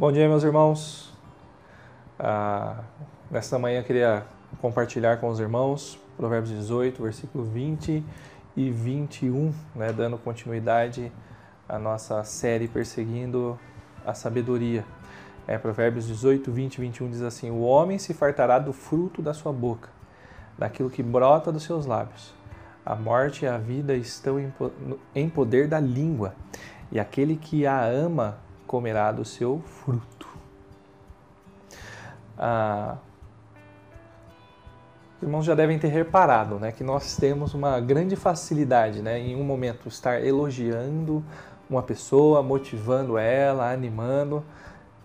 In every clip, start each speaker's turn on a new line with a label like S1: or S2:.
S1: Bom dia, meus irmãos. Ah, nesta manhã queria compartilhar com os irmãos Provérbios 18, versículo 20 e 21, né, dando continuidade à nossa série Perseguindo a Sabedoria. É, Provérbios 18, 20 e 21 diz assim: O homem se fartará do fruto da sua boca, daquilo que brota dos seus lábios. A morte e a vida estão em poder da língua, e aquele que a ama comerá do seu fruto. Ah, os irmãos já devem ter reparado né, que nós temos uma grande facilidade né, em um momento estar elogiando uma pessoa, motivando ela, animando,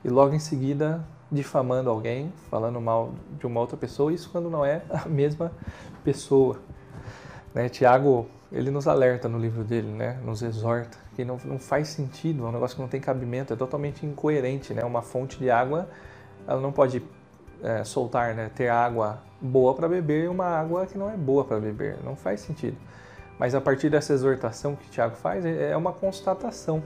S1: e logo em seguida difamando alguém, falando mal de uma outra pessoa, isso quando não é a mesma pessoa. Né, Tiago, ele nos alerta no livro dele, né, nos exorta que não, não faz sentido, é um negócio que não tem cabimento, é totalmente incoerente, né? Uma fonte de água, ela não pode é, soltar, né? Ter água boa para beber e uma água que não é boa para beber, não faz sentido. Mas a partir dessa exortação que Tiago faz, é, é uma constatação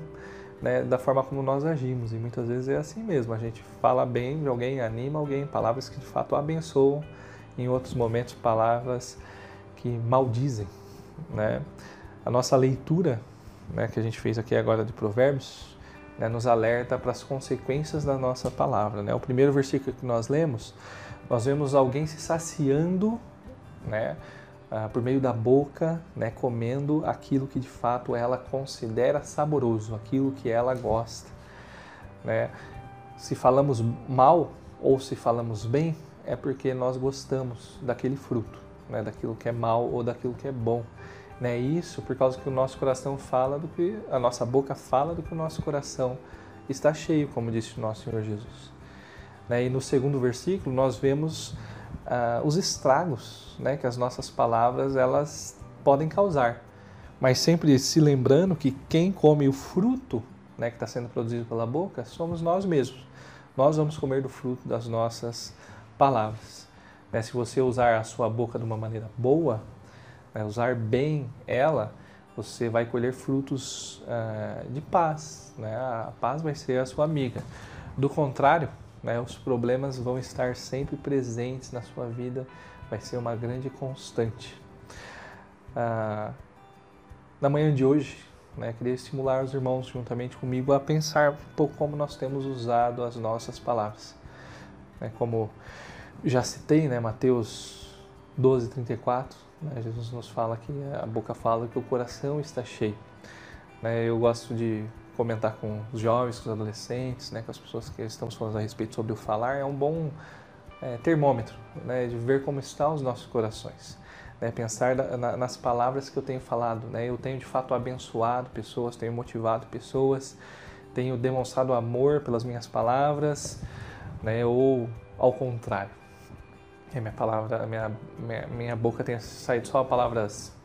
S1: né, da forma como nós agimos. E muitas vezes é assim mesmo. A gente fala bem de alguém, anima alguém, palavras que de fato abençoam, em outros momentos, palavras que maldizem. Né? A nossa leitura né, que a gente fez aqui agora de Provérbios, né, nos alerta para as consequências da nossa palavra. Né? O primeiro versículo que nós lemos, nós vemos alguém se saciando né, uh, por meio da boca, né, comendo aquilo que de fato ela considera saboroso, aquilo que ela gosta. Né? Se falamos mal ou se falamos bem, é porque nós gostamos daquele fruto, né, daquilo que é mal ou daquilo que é bom. Né? Isso por causa que o nosso coração fala do que a nossa boca fala do que o nosso coração está cheio, como disse o nosso Senhor Jesus. Né? E no segundo versículo nós vemos uh, os estragos né, que as nossas palavras elas podem causar, mas sempre se lembrando que quem come o fruto né, que está sendo produzido pela boca somos nós mesmos. Nós vamos comer do fruto das nossas palavras. Né? Se você usar a sua boca de uma maneira boa, né, usar bem ela, você vai colher frutos uh, de paz. Né? A paz vai ser a sua amiga. Do contrário, né, os problemas vão estar sempre presentes na sua vida, vai ser uma grande constante. Uh, na manhã de hoje, né, queria estimular os irmãos juntamente comigo a pensar um pouco como nós temos usado as nossas palavras. Né, como já citei, né, Mateus 12, 34, né? Jesus nos fala que a boca fala que o coração está cheio. Né? Eu gosto de comentar com os jovens, com os adolescentes, né? com as pessoas que estamos falando a respeito sobre o falar, é um bom é, termômetro né? de ver como estão os nossos corações. Né? Pensar na, nas palavras que eu tenho falado. Né? Eu tenho de fato abençoado pessoas, tenho motivado pessoas, tenho demonstrado amor pelas minhas palavras, né? ou ao contrário minha palavra, minha, minha, minha boca tenha saído só palavras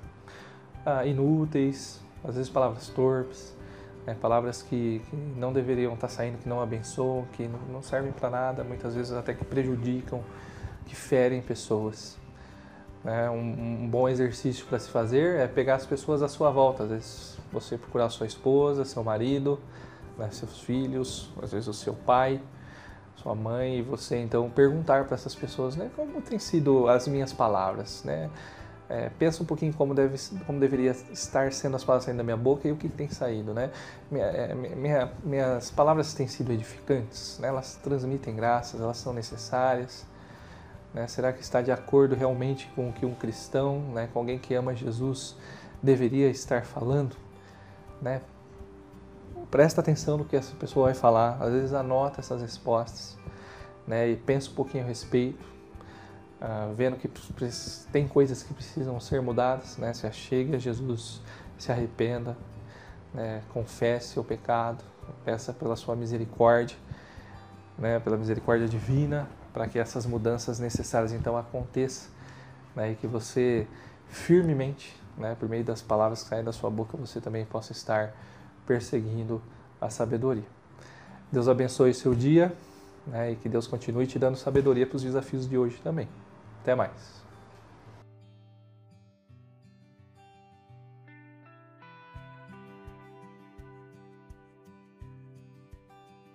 S1: ah, inúteis, às vezes palavras torpes, né, palavras que, que, não deveriam estar saindo, que não abençoam, que não servem para nada, muitas vezes até que prejudicam, que ferem pessoas. Né? Um, um, bom exercício para se fazer é pegar as pessoas à sua volta, às vezes você procurar sua esposa, seu marido, né, seus filhos, às vezes o seu pai, sua mãe e você então perguntar para essas pessoas, né, como tem sido as minhas palavras, né? É, pensa um pouquinho como, deve, como deveria estar sendo as palavras saindo da minha boca e o que tem saído, né? Minha, é, minha, minhas palavras têm sido edificantes, né? Elas transmitem graças, elas são necessárias, né? Será que está de acordo realmente com o que um cristão, né, com alguém que ama Jesus, deveria estar falando, né? Presta atenção no que essa pessoa vai falar, às vezes anota essas respostas, né, e pensa um pouquinho a respeito, uh, vendo que tem coisas que precisam ser mudadas, né, se achegue a Jesus, se arrependa, né, confesse o pecado, peça pela sua misericórdia, né, pela misericórdia divina, para que essas mudanças necessárias então aconteçam, né, e que você firmemente, né, por meio das palavras que saem da sua boca, você também possa estar perseguindo a sabedoria. Deus abençoe seu dia né, e que Deus continue te dando sabedoria para os desafios de hoje também. Até mais.